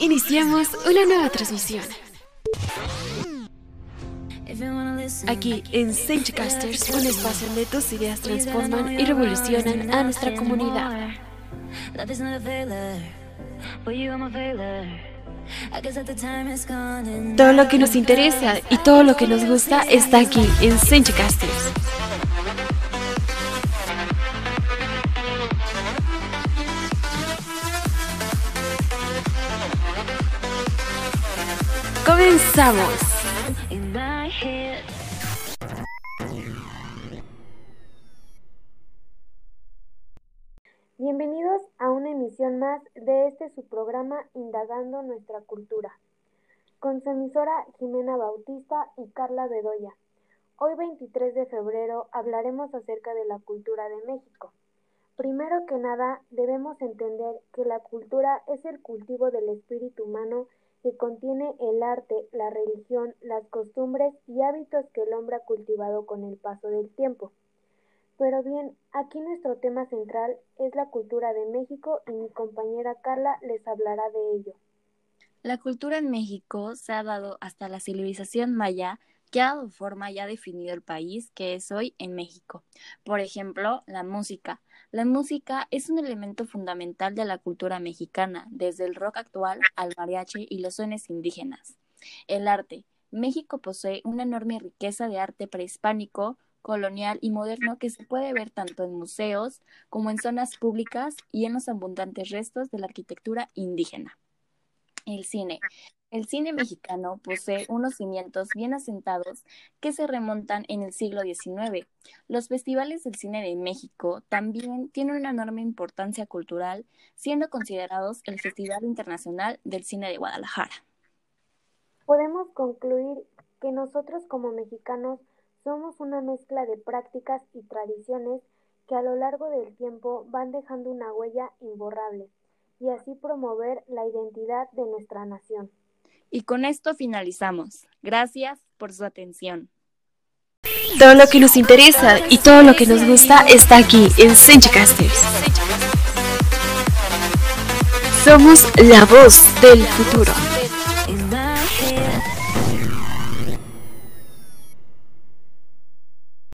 Iniciamos una nueva transmisión. Aquí en Casters, un espacio donde tus ideas transforman y revolucionan a nuestra comunidad. Todo lo que nos interesa y todo lo que nos gusta está aquí en Casters. Comenzamos. Bienvenidos a una emisión más de este su programa Indagando nuestra cultura, con su emisora Jimena Bautista y Carla Bedoya. Hoy 23 de febrero hablaremos acerca de la cultura de México. Primero que nada, debemos entender que la cultura es el cultivo del espíritu humano que contiene el arte, la religión, las costumbres y hábitos que el hombre ha cultivado con el paso del tiempo. Pero bien, aquí nuestro tema central es la cultura de México y mi compañera Carla les hablará de ello. La cultura en México se ha dado hasta la civilización maya que ha dado forma y ha definido el país que es hoy en México. Por ejemplo, la música. La música es un elemento fundamental de la cultura mexicana, desde el rock actual al mariachi y los sones indígenas. El arte. México posee una enorme riqueza de arte prehispánico, colonial y moderno que se puede ver tanto en museos como en zonas públicas y en los abundantes restos de la arquitectura indígena. El cine. El cine mexicano posee unos cimientos bien asentados que se remontan en el siglo XIX. Los festivales del cine de México también tienen una enorme importancia cultural, siendo considerados el Festival Internacional del Cine de Guadalajara. Podemos concluir que nosotros como mexicanos somos una mezcla de prácticas y tradiciones que a lo largo del tiempo van dejando una huella imborrable y así promover la identidad de nuestra nación. Y con esto finalizamos. Gracias por su atención. Todo lo que nos interesa y todo lo que nos gusta está aquí en Senchicasters. Somos la voz del futuro.